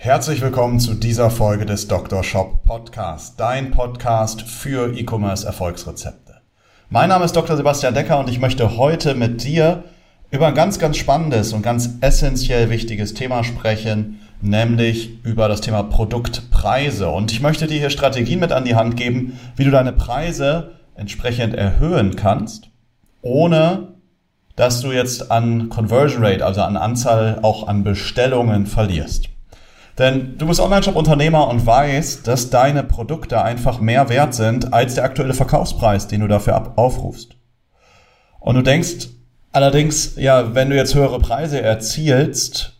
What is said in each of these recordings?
Herzlich willkommen zu dieser Folge des Dr. Shop Podcast, dein Podcast für E-Commerce Erfolgsrezepte. Mein Name ist Dr. Sebastian Decker und ich möchte heute mit dir über ein ganz, ganz spannendes und ganz essentiell wichtiges Thema sprechen, nämlich über das Thema Produktpreise. Und ich möchte dir hier Strategien mit an die Hand geben, wie du deine Preise entsprechend erhöhen kannst, ohne dass du jetzt an Conversion Rate, also an Anzahl auch an Bestellungen verlierst. Denn du bist Online-Shop-Unternehmer und weißt, dass deine Produkte einfach mehr wert sind als der aktuelle Verkaufspreis, den du dafür aufrufst. Und du denkst allerdings, ja, wenn du jetzt höhere Preise erzielst,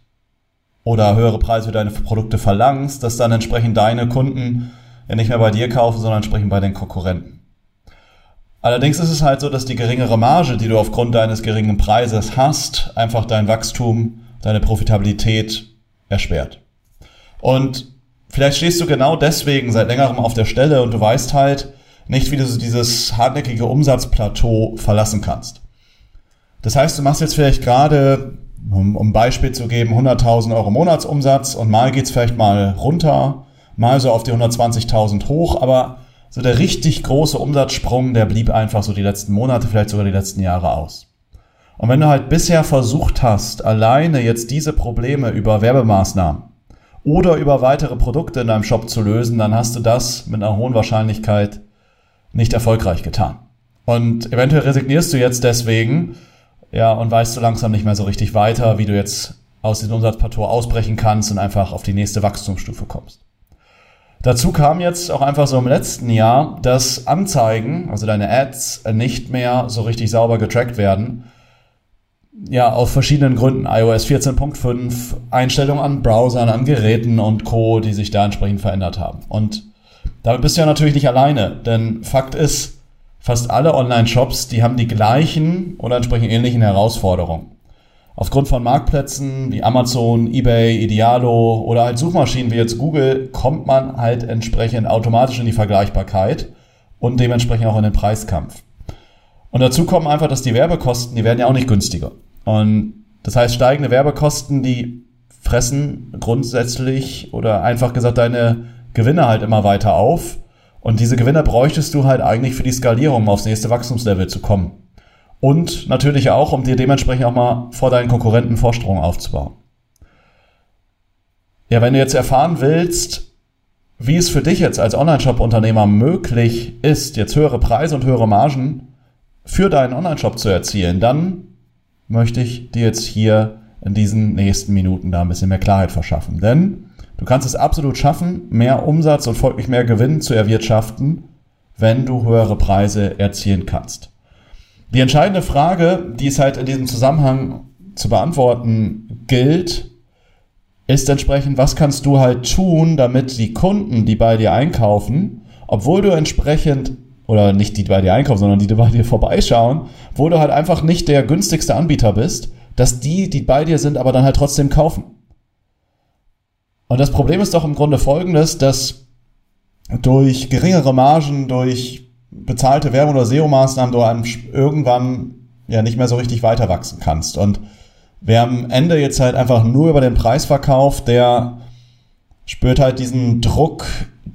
oder höhere Preise für deine Produkte verlangst, dass dann entsprechend deine Kunden ja nicht mehr bei dir kaufen, sondern entsprechend bei den Konkurrenten. Allerdings ist es halt so, dass die geringere Marge, die du aufgrund deines geringen Preises hast, einfach dein Wachstum, deine Profitabilität erschwert. Und vielleicht stehst du genau deswegen seit längerem auf der Stelle und du weißt halt nicht, wie du dieses hartnäckige Umsatzplateau verlassen kannst. Das heißt, du machst jetzt vielleicht gerade um, um Beispiel zu geben, 100.000 Euro Monatsumsatz und mal geht's vielleicht mal runter, mal so auf die 120.000 hoch, aber so der richtig große Umsatzsprung, der blieb einfach so die letzten Monate, vielleicht sogar die letzten Jahre aus. Und wenn du halt bisher versucht hast, alleine jetzt diese Probleme über Werbemaßnahmen oder über weitere Produkte in deinem Shop zu lösen, dann hast du das mit einer hohen Wahrscheinlichkeit nicht erfolgreich getan. Und eventuell resignierst du jetzt deswegen, ja, und weißt so langsam nicht mehr so richtig weiter, wie du jetzt aus diesem Umsatzplateau ausbrechen kannst und einfach auf die nächste Wachstumsstufe kommst. Dazu kam jetzt auch einfach so im letzten Jahr, dass Anzeigen, also deine Ads, nicht mehr so richtig sauber getrackt werden. Ja, aus verschiedenen Gründen. iOS 14.5, Einstellungen an Browsern, an Geräten und Co., die sich da entsprechend verändert haben. Und damit bist du ja natürlich nicht alleine, denn Fakt ist, Fast alle Online-Shops, die haben die gleichen oder entsprechend ähnlichen Herausforderungen. Aufgrund von Marktplätzen wie Amazon, eBay, Idealo oder halt Suchmaschinen wie jetzt Google kommt man halt entsprechend automatisch in die Vergleichbarkeit und dementsprechend auch in den Preiskampf. Und dazu kommen einfach, dass die Werbekosten, die werden ja auch nicht günstiger. Und das heißt, steigende Werbekosten, die fressen grundsätzlich oder einfach gesagt deine Gewinne halt immer weiter auf und diese Gewinne bräuchtest du halt eigentlich für die Skalierung, um aufs nächste Wachstumslevel zu kommen. Und natürlich auch, um dir dementsprechend auch mal vor deinen Konkurrenten Vorstrungen aufzubauen. Ja, wenn du jetzt erfahren willst, wie es für dich jetzt als Online-Shop-Unternehmer möglich ist, jetzt höhere Preise und höhere Margen für deinen Online-Shop zu erzielen, dann möchte ich dir jetzt hier in diesen nächsten Minuten da ein bisschen mehr Klarheit verschaffen. Denn Du kannst es absolut schaffen, mehr Umsatz und folglich mehr Gewinn zu erwirtschaften, wenn du höhere Preise erzielen kannst. Die entscheidende Frage, die es halt in diesem Zusammenhang zu beantworten gilt, ist entsprechend, was kannst du halt tun, damit die Kunden, die bei dir einkaufen, obwohl du entsprechend, oder nicht die bei dir einkaufen, sondern die, die bei dir vorbeischauen, wo du halt einfach nicht der günstigste Anbieter bist, dass die, die bei dir sind, aber dann halt trotzdem kaufen. Und das Problem ist doch im Grunde folgendes, dass durch geringere Margen, durch bezahlte Werbung oder SEO-Maßnahmen du irgendwann ja nicht mehr so richtig weiter wachsen kannst. Und wer am Ende jetzt halt einfach nur über den Preis verkauft, der spürt halt diesen Druck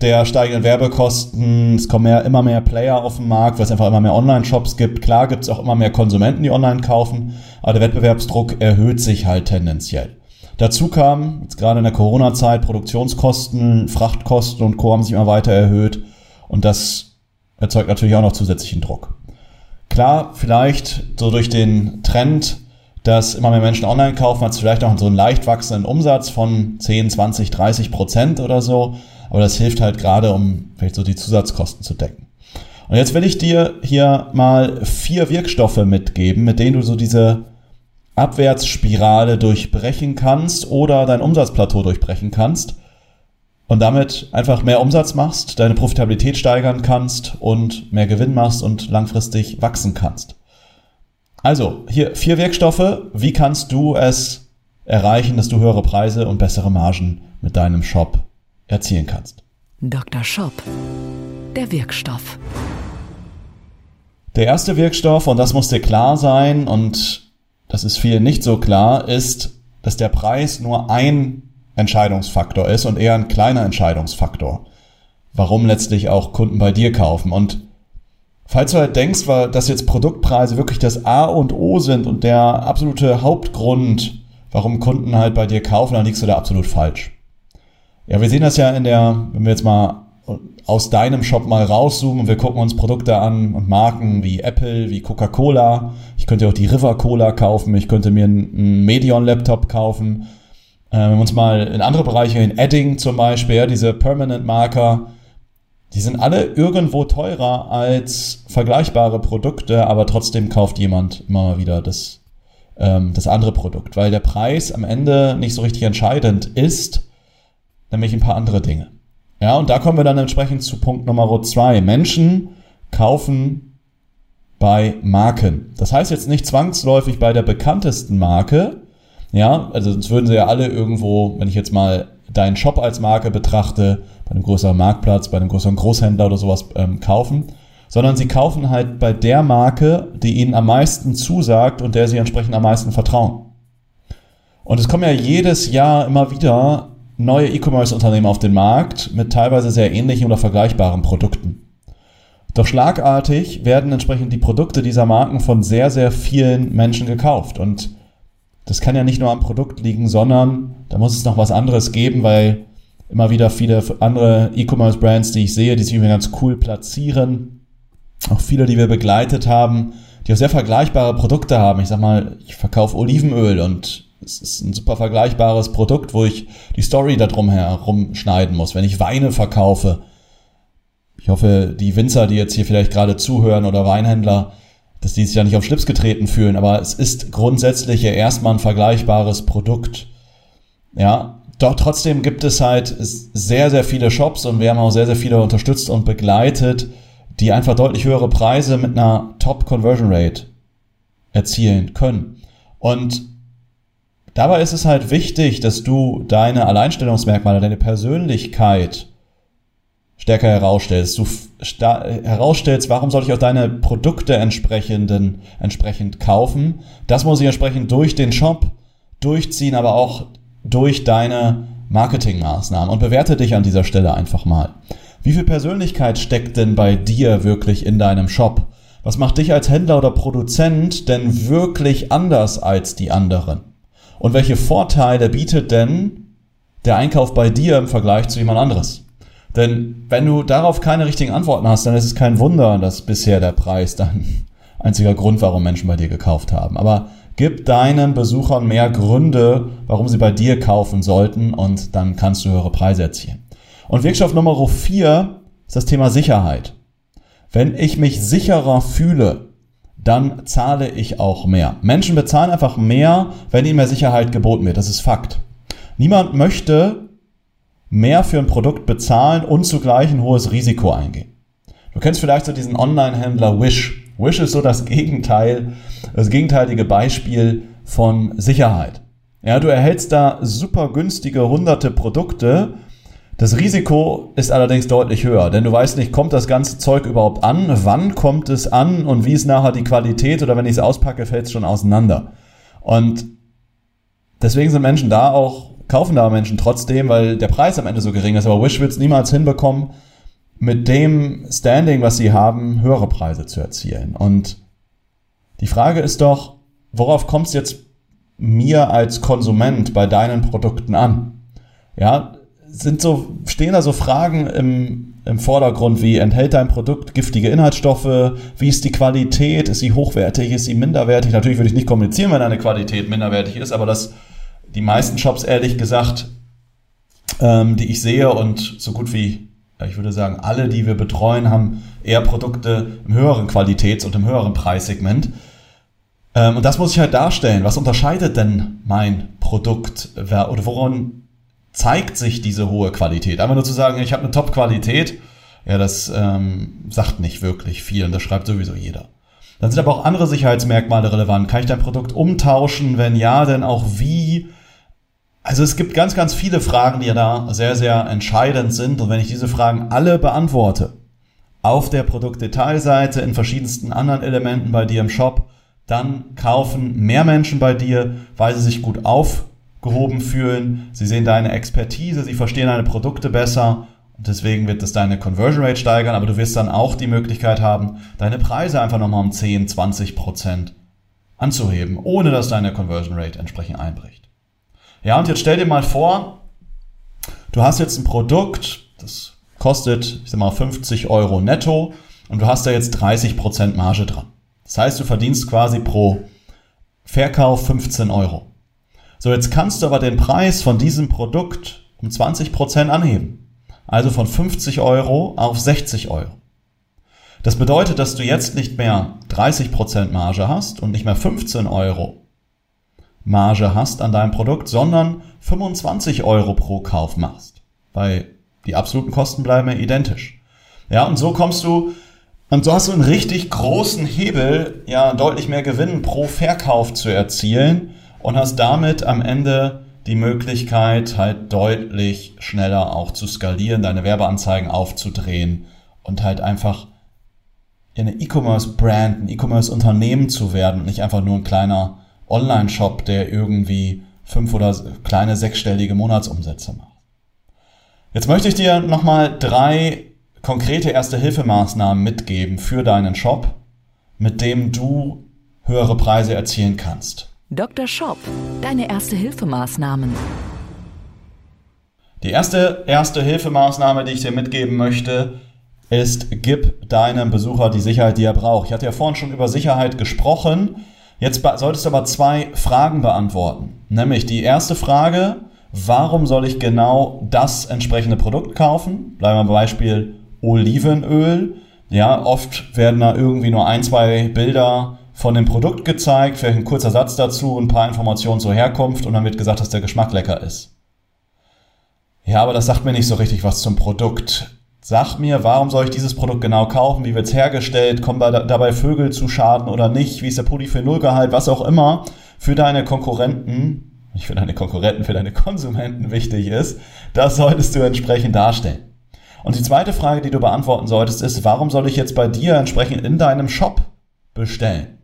der steigenden Werbekosten. Es kommen mehr, immer mehr Player auf den Markt, weil es einfach immer mehr Online-Shops gibt. Klar gibt es auch immer mehr Konsumenten, die online kaufen, aber der Wettbewerbsdruck erhöht sich halt tendenziell. Dazu kam, jetzt gerade in der Corona-Zeit, Produktionskosten, Frachtkosten und Co. haben sich immer weiter erhöht. Und das erzeugt natürlich auch noch zusätzlichen Druck. Klar, vielleicht so durch den Trend, dass immer mehr Menschen online kaufen, hat es vielleicht auch so einen leicht wachsenden Umsatz von 10, 20, 30 Prozent oder so. Aber das hilft halt gerade, um vielleicht so die Zusatzkosten zu decken. Und jetzt will ich dir hier mal vier Wirkstoffe mitgeben, mit denen du so diese Abwärtsspirale durchbrechen kannst oder dein Umsatzplateau durchbrechen kannst, und damit einfach mehr Umsatz machst, deine Profitabilität steigern kannst und mehr Gewinn machst und langfristig wachsen kannst. Also, hier vier Wirkstoffe. Wie kannst du es erreichen, dass du höhere Preise und bessere Margen mit deinem Shop erzielen kannst? Dr. Shop. Der Wirkstoff. Der erste Wirkstoff, und das muss dir klar sein, und das ist vielen nicht so klar, ist, dass der Preis nur ein Entscheidungsfaktor ist und eher ein kleiner Entscheidungsfaktor, warum letztlich auch Kunden bei dir kaufen. Und falls du halt denkst, dass jetzt Produktpreise wirklich das A und O sind und der absolute Hauptgrund, warum Kunden halt bei dir kaufen, dann liegst du da absolut falsch. Ja, wir sehen das ja in der, wenn wir jetzt mal aus deinem Shop mal rauszoomen und wir gucken uns Produkte an und Marken wie Apple, wie Coca-Cola. Ich könnte auch die River Cola kaufen, ich könnte mir einen Medion-Laptop kaufen. Äh, wenn wir uns mal in andere Bereiche, in Edding zum Beispiel, ja, diese Permanent Marker, die sind alle irgendwo teurer als vergleichbare Produkte, aber trotzdem kauft jemand immer mal wieder das, ähm, das andere Produkt, weil der Preis am Ende nicht so richtig entscheidend ist, nämlich ein paar andere Dinge. Ja, und da kommen wir dann entsprechend zu Punkt Nummer zwei. Menschen kaufen bei Marken. Das heißt jetzt nicht zwangsläufig bei der bekanntesten Marke, ja, also sonst würden sie ja alle irgendwo, wenn ich jetzt mal deinen Shop als Marke betrachte, bei einem größeren Marktplatz, bei einem größeren Großhändler oder sowas ähm, kaufen, sondern sie kaufen halt bei der Marke, die ihnen am meisten zusagt und der sie entsprechend am meisten vertrauen. Und es kommen ja jedes Jahr immer wieder neue E-Commerce-Unternehmen auf den Markt mit teilweise sehr ähnlichen oder vergleichbaren Produkten. Doch schlagartig werden entsprechend die Produkte dieser Marken von sehr, sehr vielen Menschen gekauft. Und das kann ja nicht nur am Produkt liegen, sondern da muss es noch was anderes geben, weil immer wieder viele andere E-Commerce-Brands, die ich sehe, die sich immer ganz cool platzieren, auch viele, die wir begleitet haben, die auch sehr vergleichbare Produkte haben. Ich sag mal, ich verkaufe Olivenöl und es ist ein super vergleichbares Produkt, wo ich die Story darum herum schneiden muss. Wenn ich Weine verkaufe, ich hoffe, die Winzer, die jetzt hier vielleicht gerade zuhören oder Weinhändler, dass die sich ja nicht auf Schlips getreten fühlen, aber es ist grundsätzlich ja erstmal ein vergleichbares Produkt. Ja, doch trotzdem gibt es halt sehr, sehr viele Shops und wir haben auch sehr, sehr viele unterstützt und begleitet, die einfach deutlich höhere Preise mit einer Top Conversion Rate erzielen können. Und dabei ist es halt wichtig, dass du deine Alleinstellungsmerkmale, deine Persönlichkeit stärker herausstellst. Du herausstellst, warum soll ich auch deine Produkte entsprechenden, entsprechend kaufen. Das muss ich entsprechend durch den Shop durchziehen, aber auch durch deine Marketingmaßnahmen und bewerte dich an dieser Stelle einfach mal. Wie viel Persönlichkeit steckt denn bei dir wirklich in deinem Shop? Was macht dich als Händler oder Produzent denn wirklich anders als die anderen? Und welche Vorteile bietet denn der Einkauf bei dir im Vergleich zu jemand anderes? Denn wenn du darauf keine richtigen Antworten hast, dann ist es kein Wunder, dass bisher der Preis dann einziger Grund, warum Menschen bei dir gekauft haben. Aber gib deinen Besuchern mehr Gründe, warum sie bei dir kaufen sollten und dann kannst du höhere Preise erzielen. Und Wirkstoff Nummer vier ist das Thema Sicherheit. Wenn ich mich sicherer fühle, dann zahle ich auch mehr. Menschen bezahlen einfach mehr, wenn ihnen mehr Sicherheit geboten wird. Das ist Fakt. Niemand möchte mehr für ein Produkt bezahlen und zugleich ein hohes Risiko eingehen. Du kennst vielleicht so diesen Online-Händler Wish. Wish ist so das Gegenteil, das gegenteilige Beispiel von Sicherheit. Ja, du erhältst da super günstige hunderte Produkte. Das Risiko ist allerdings deutlich höher, denn du weißt nicht, kommt das ganze Zeug überhaupt an, wann kommt es an und wie ist nachher die Qualität oder wenn ich es auspacke, fällt es schon auseinander. Und deswegen sind Menschen da auch kaufen da Menschen trotzdem, weil der Preis am Ende so gering ist. Aber Wish wird es niemals hinbekommen, mit dem Standing, was sie haben, höhere Preise zu erzielen. Und die Frage ist doch, worauf kommt es jetzt mir als Konsument bei deinen Produkten an? Ja, sind so, stehen da so Fragen im, im Vordergrund wie enthält dein Produkt giftige Inhaltsstoffe? Wie ist die Qualität? Ist sie hochwertig? Ist sie minderwertig? Natürlich würde ich nicht kommunizieren, wenn eine Qualität minderwertig ist, aber das die meisten Shops, ehrlich gesagt, ähm, die ich sehe und so gut wie, ich würde sagen, alle, die wir betreuen, haben eher Produkte im höheren Qualitäts- und im höheren Preissegment. Ähm, und das muss ich halt darstellen. Was unterscheidet denn mein Produkt oder woran zeigt sich diese hohe Qualität? Einfach nur zu sagen, ich habe eine Top-Qualität, ja, das ähm, sagt nicht wirklich viel und das schreibt sowieso jeder. Dann sind aber auch andere Sicherheitsmerkmale relevant. Kann ich dein Produkt umtauschen? Wenn ja, denn auch wie? Also es gibt ganz, ganz viele Fragen, die ja da sehr, sehr entscheidend sind. Und wenn ich diese Fragen alle beantworte, auf der Produktdetailseite, in verschiedensten anderen Elementen bei dir im Shop, dann kaufen mehr Menschen bei dir, weil sie sich gut aufgehoben fühlen. Sie sehen deine Expertise, sie verstehen deine Produkte besser und deswegen wird es deine Conversion Rate steigern, aber du wirst dann auch die Möglichkeit haben, deine Preise einfach nochmal um 10, 20 Prozent anzuheben, ohne dass deine Conversion Rate entsprechend einbricht. Ja, und jetzt stell dir mal vor, du hast jetzt ein Produkt, das kostet, ich sag mal, 50 Euro netto und du hast da jetzt 30 Prozent Marge dran. Das heißt, du verdienst quasi pro Verkauf 15 Euro. So, jetzt kannst du aber den Preis von diesem Produkt um 20 Prozent anheben also von 50 Euro auf 60 Euro. Das bedeutet, dass du jetzt nicht mehr 30% Marge hast und nicht mehr 15 Euro Marge hast an deinem Produkt, sondern 25 Euro pro Kauf machst. Weil die absoluten Kosten bleiben ja identisch. Ja, und so kommst du, und so hast du einen richtig großen Hebel, ja, deutlich mehr Gewinn pro Verkauf zu erzielen und hast damit am Ende die Möglichkeit, halt deutlich schneller auch zu skalieren, deine Werbeanzeigen aufzudrehen und halt einfach eine E-Commerce-Brand, ein E-Commerce-Unternehmen zu werden und nicht einfach nur ein kleiner Online-Shop, der irgendwie fünf oder kleine sechsstellige Monatsumsätze macht. Jetzt möchte ich dir nochmal drei konkrete Erste-Hilfemaßnahmen mitgeben für deinen Shop, mit dem du höhere Preise erzielen kannst. Dr. Shop, deine Erste-Hilfemaßnahmen. Die erste Erste-Hilfemaßnahme, die ich dir mitgeben möchte, ist, gib deinem Besucher die Sicherheit, die er braucht. Ich hatte ja vorhin schon über Sicherheit gesprochen. Jetzt solltest du aber zwei Fragen beantworten. Nämlich die erste Frage, warum soll ich genau das entsprechende Produkt kaufen? Bleiben wir beim Beispiel Olivenöl. Ja, oft werden da irgendwie nur ein, zwei Bilder von dem Produkt gezeigt, vielleicht ein kurzer Satz dazu, ein paar Informationen zur Herkunft und dann wird gesagt, dass der Geschmack lecker ist. Ja, aber das sagt mir nicht so richtig was zum Produkt. Sag mir, warum soll ich dieses Produkt genau kaufen? Wie wird es hergestellt? Kommen dabei Vögel zu Schaden oder nicht? Wie ist der Polyphenolgehalt? Was auch immer für deine Konkurrenten, nicht für deine Konkurrenten, für deine Konsumenten wichtig ist, das solltest du entsprechend darstellen. Und die zweite Frage, die du beantworten solltest, ist, warum soll ich jetzt bei dir entsprechend in deinem Shop bestellen?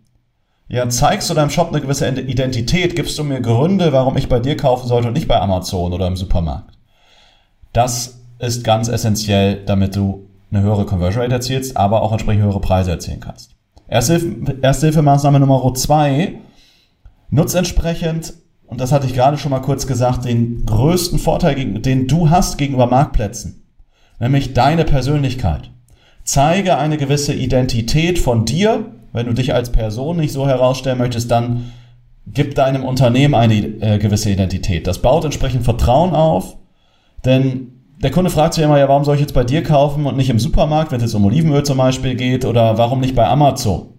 Ja, zeigst du deinem Shop eine gewisse Identität, gibst du mir Gründe, warum ich bei dir kaufen sollte und nicht bei Amazon oder im Supermarkt. Das ist ganz essentiell, damit du eine höhere Conversion Rate erzielst, aber auch entsprechend höhere Preise erzielen kannst. Ersthilfemaßnahme Nummer zwei. Nutz entsprechend, und das hatte ich gerade schon mal kurz gesagt, den größten Vorteil, den du hast gegenüber Marktplätzen. Nämlich deine Persönlichkeit. Zeige eine gewisse Identität von dir wenn du dich als Person nicht so herausstellen möchtest, dann gib deinem Unternehmen eine äh, gewisse Identität. Das baut entsprechend Vertrauen auf, denn der Kunde fragt sich immer, ja, warum soll ich jetzt bei dir kaufen und nicht im Supermarkt, wenn es jetzt um Olivenöl zum Beispiel geht, oder warum nicht bei Amazon?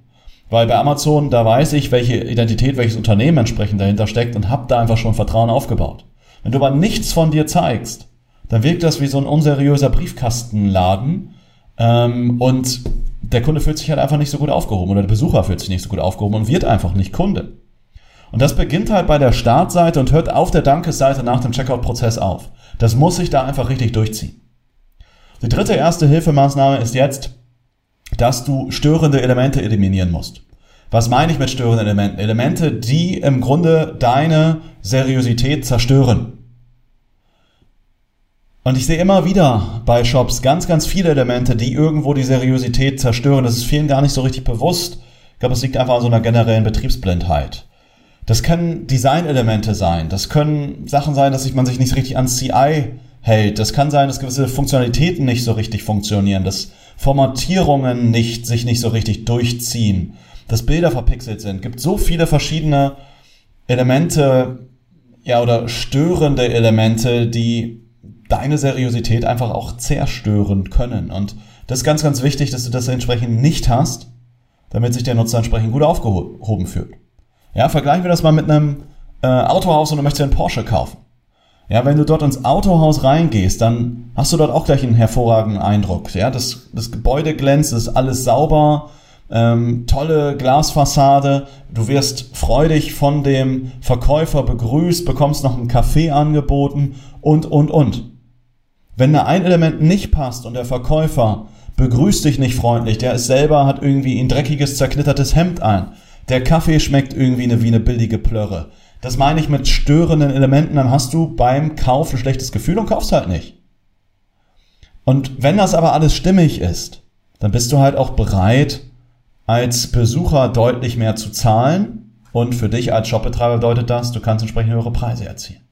Weil bei Amazon, da weiß ich, welche Identität, welches Unternehmen entsprechend dahinter steckt und hab da einfach schon Vertrauen aufgebaut. Wenn du aber nichts von dir zeigst, dann wirkt das wie so ein unseriöser Briefkastenladen ähm, und der Kunde fühlt sich halt einfach nicht so gut aufgehoben oder der Besucher fühlt sich nicht so gut aufgehoben und wird einfach nicht Kunde. Und das beginnt halt bei der Startseite und hört auf der Dankesseite nach dem Checkout-Prozess auf. Das muss sich da einfach richtig durchziehen. Die dritte erste Hilfemaßnahme ist jetzt, dass du störende Elemente eliminieren musst. Was meine ich mit störenden Elementen? Elemente, die im Grunde deine Seriosität zerstören. Und ich sehe immer wieder bei Shops ganz, ganz viele Elemente, die irgendwo die Seriosität zerstören. Das ist vielen gar nicht so richtig bewusst. Ich glaube, es liegt einfach an so einer generellen Betriebsblindheit. Das können Designelemente sein. Das können Sachen sein, dass man sich nicht richtig ans CI hält. Das kann sein, dass gewisse Funktionalitäten nicht so richtig funktionieren, dass Formatierungen nicht, sich nicht so richtig durchziehen, dass Bilder verpixelt sind. Es gibt so viele verschiedene Elemente, ja, oder störende Elemente, die deine Seriosität einfach auch zerstören können. Und das ist ganz, ganz wichtig, dass du das entsprechend nicht hast, damit sich der Nutzer entsprechend gut aufgehoben fühlt. Ja, vergleichen wir das mal mit einem äh, Autohaus und du möchtest einen Porsche kaufen. Ja, wenn du dort ins Autohaus reingehst, dann hast du dort auch gleich einen hervorragenden Eindruck. Ja, das, das Gebäude glänzt, ist alles sauber, ähm, tolle Glasfassade. Du wirst freudig von dem Verkäufer begrüßt, bekommst noch einen Kaffee angeboten und, und, und. Wenn da ein Element nicht passt und der Verkäufer begrüßt dich nicht freundlich, der ist selber, hat irgendwie ein dreckiges, zerknittertes Hemd an, der Kaffee schmeckt irgendwie eine, wie eine billige Plörre, das meine ich mit störenden Elementen, dann hast du beim Kauf ein schlechtes Gefühl und kaufst halt nicht. Und wenn das aber alles stimmig ist, dann bist du halt auch bereit, als Besucher deutlich mehr zu zahlen. Und für dich als Shopbetreiber bedeutet das, du kannst entsprechend höhere Preise erzielen.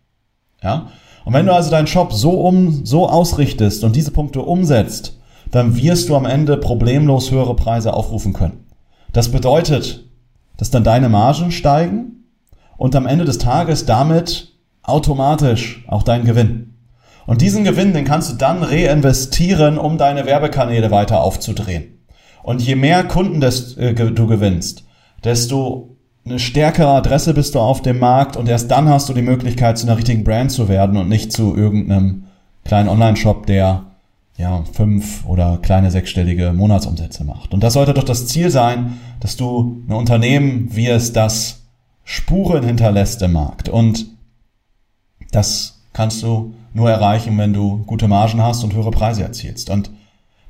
Ja? Und wenn du also deinen Shop so um, so ausrichtest und diese Punkte umsetzt, dann wirst du am Ende problemlos höhere Preise aufrufen können. Das bedeutet, dass dann deine Margen steigen und am Ende des Tages damit automatisch auch dein Gewinn. Und diesen Gewinn, den kannst du dann reinvestieren, um deine Werbekanäle weiter aufzudrehen. Und je mehr Kunden äh, du gewinnst, desto eine stärkere Adresse bist du auf dem Markt und erst dann hast du die Möglichkeit, zu einer richtigen Brand zu werden und nicht zu irgendeinem kleinen Online-Shop, der ja fünf oder kleine sechsstellige Monatsumsätze macht. Und das sollte doch das Ziel sein, dass du ein Unternehmen, wie es das Spuren hinterlässt im Markt. Und das kannst du nur erreichen, wenn du gute Margen hast und höhere Preise erzielst. Und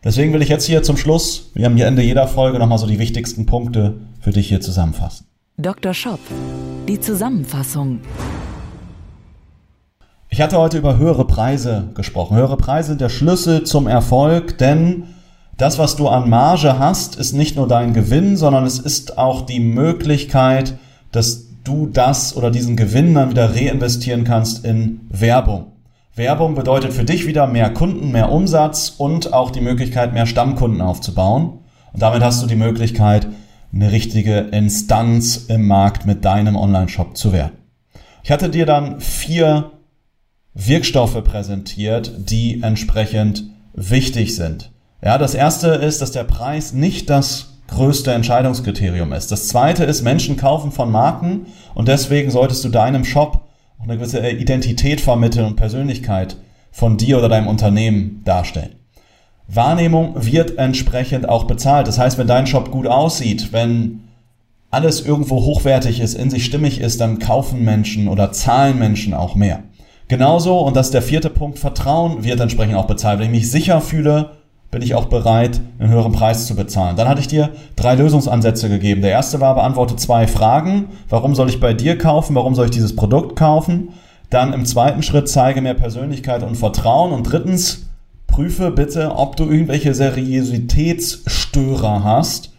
deswegen will ich jetzt hier zum Schluss, wir haben hier Ende jeder Folge nochmal so die wichtigsten Punkte für dich hier zusammenfassen. Dr. Shop, die Zusammenfassung. Ich hatte heute über höhere Preise gesprochen. Höhere Preise sind der Schlüssel zum Erfolg, denn das, was du an Marge hast, ist nicht nur dein Gewinn, sondern es ist auch die Möglichkeit, dass du das oder diesen Gewinn dann wieder reinvestieren kannst in Werbung. Werbung bedeutet für dich wieder mehr Kunden, mehr Umsatz und auch die Möglichkeit, mehr Stammkunden aufzubauen. Und damit hast du die Möglichkeit, eine richtige Instanz im Markt mit deinem Online-Shop zu werden. Ich hatte dir dann vier Wirkstoffe präsentiert, die entsprechend wichtig sind. Ja, das erste ist, dass der Preis nicht das größte Entscheidungskriterium ist. Das zweite ist, Menschen kaufen von Marken und deswegen solltest du deinem Shop auch eine gewisse Identität vermitteln und Persönlichkeit von dir oder deinem Unternehmen darstellen. Wahrnehmung wird entsprechend auch bezahlt. Das heißt, wenn dein Shop gut aussieht, wenn alles irgendwo hochwertig ist, in sich stimmig ist, dann kaufen Menschen oder zahlen Menschen auch mehr. Genauso, und das ist der vierte Punkt, Vertrauen wird entsprechend auch bezahlt. Wenn ich mich sicher fühle, bin ich auch bereit, einen höheren Preis zu bezahlen. Dann hatte ich dir drei Lösungsansätze gegeben. Der erste war, beantworte zwei Fragen. Warum soll ich bei dir kaufen? Warum soll ich dieses Produkt kaufen? Dann im zweiten Schritt zeige mehr Persönlichkeit und Vertrauen. Und drittens, prüfe bitte, ob du irgendwelche Seriositätsstörer hast,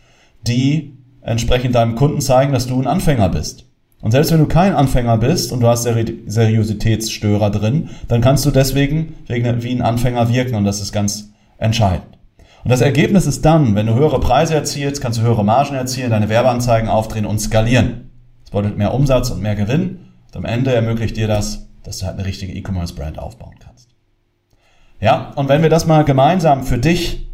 die entsprechend deinem Kunden zeigen, dass du ein Anfänger bist. Und selbst wenn du kein Anfänger bist und du hast Seri Seriositätsstörer drin, dann kannst du deswegen wie ein Anfänger wirken und das ist ganz entscheidend. Und das Ergebnis ist dann, wenn du höhere Preise erzielst, kannst du höhere Margen erzielen, deine Werbeanzeigen aufdrehen und skalieren. Das bedeutet mehr Umsatz und mehr Gewinn. Und am Ende ermöglicht dir das, dass du halt eine richtige E-Commerce-Brand aufbauen kannst. Ja, und wenn wir das mal gemeinsam für dich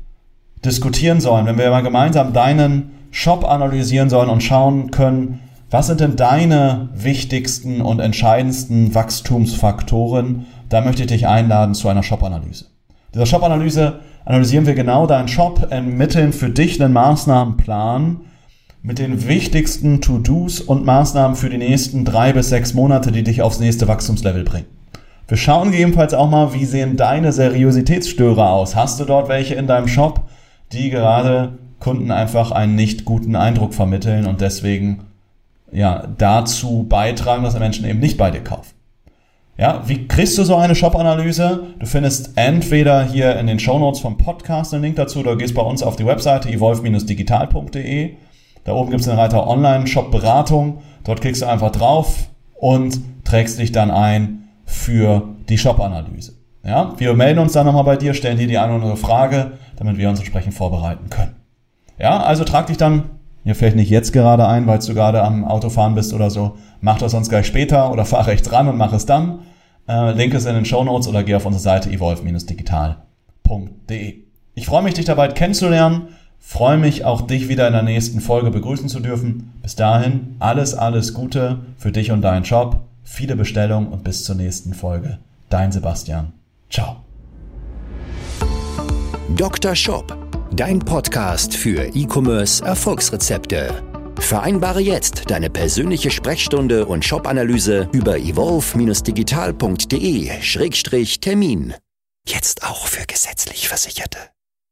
diskutieren sollen, wenn wir mal gemeinsam deinen Shop analysieren sollen und schauen können, was sind denn deine wichtigsten und entscheidendsten Wachstumsfaktoren, da möchte ich dich einladen zu einer Shop-Analyse dieser Shop-Analyse analysieren wir genau deinen Shop, ermitteln für dich einen Maßnahmenplan mit den wichtigsten To-Dos und Maßnahmen für die nächsten drei bis sechs Monate, die dich aufs nächste Wachstumslevel bringen. Wir schauen gegebenenfalls auch mal, wie sehen deine Seriositätsstörer aus? Hast du dort welche in deinem Shop, die gerade Kunden einfach einen nicht guten Eindruck vermitteln und deswegen ja dazu beitragen, dass Menschen eben nicht bei dir kaufen? Ja, wie kriegst du so eine Shop-Analyse? Du findest entweder hier in den Show Notes vom Podcast einen Link dazu oder gehst bei uns auf die Webseite evolve-digital.de. Da oben gibt es den Reiter Online-Shop-Beratung. Dort klickst du einfach drauf und trägst dich dann ein für die Shop-Analyse. Ja, wir melden uns dann nochmal bei dir, stellen dir die eine oder andere Frage, damit wir uns entsprechend vorbereiten können. Ja, also trag dich dann hier vielleicht nicht jetzt gerade ein, weil du gerade am Autofahren bist oder so. Mach das sonst gleich später oder fahr rechts ran und mach es dann. Äh, Link ist in den Show Notes oder geh auf unsere Seite evolve-digital.de. Ich freue mich, dich dabei kennenzulernen. Freue mich auch, dich wieder in der nächsten Folge begrüßen zu dürfen. Bis dahin, alles, alles Gute für dich und deinen Job. Viele Bestellungen und bis zur nächsten Folge. Dein Sebastian. Ciao. Dr. Shop, dein Podcast für E-Commerce Erfolgsrezepte. Vereinbare jetzt deine persönliche Sprechstunde und Shop-Analyse über evolve-digital.de-termin. Jetzt auch für gesetzlich Versicherte.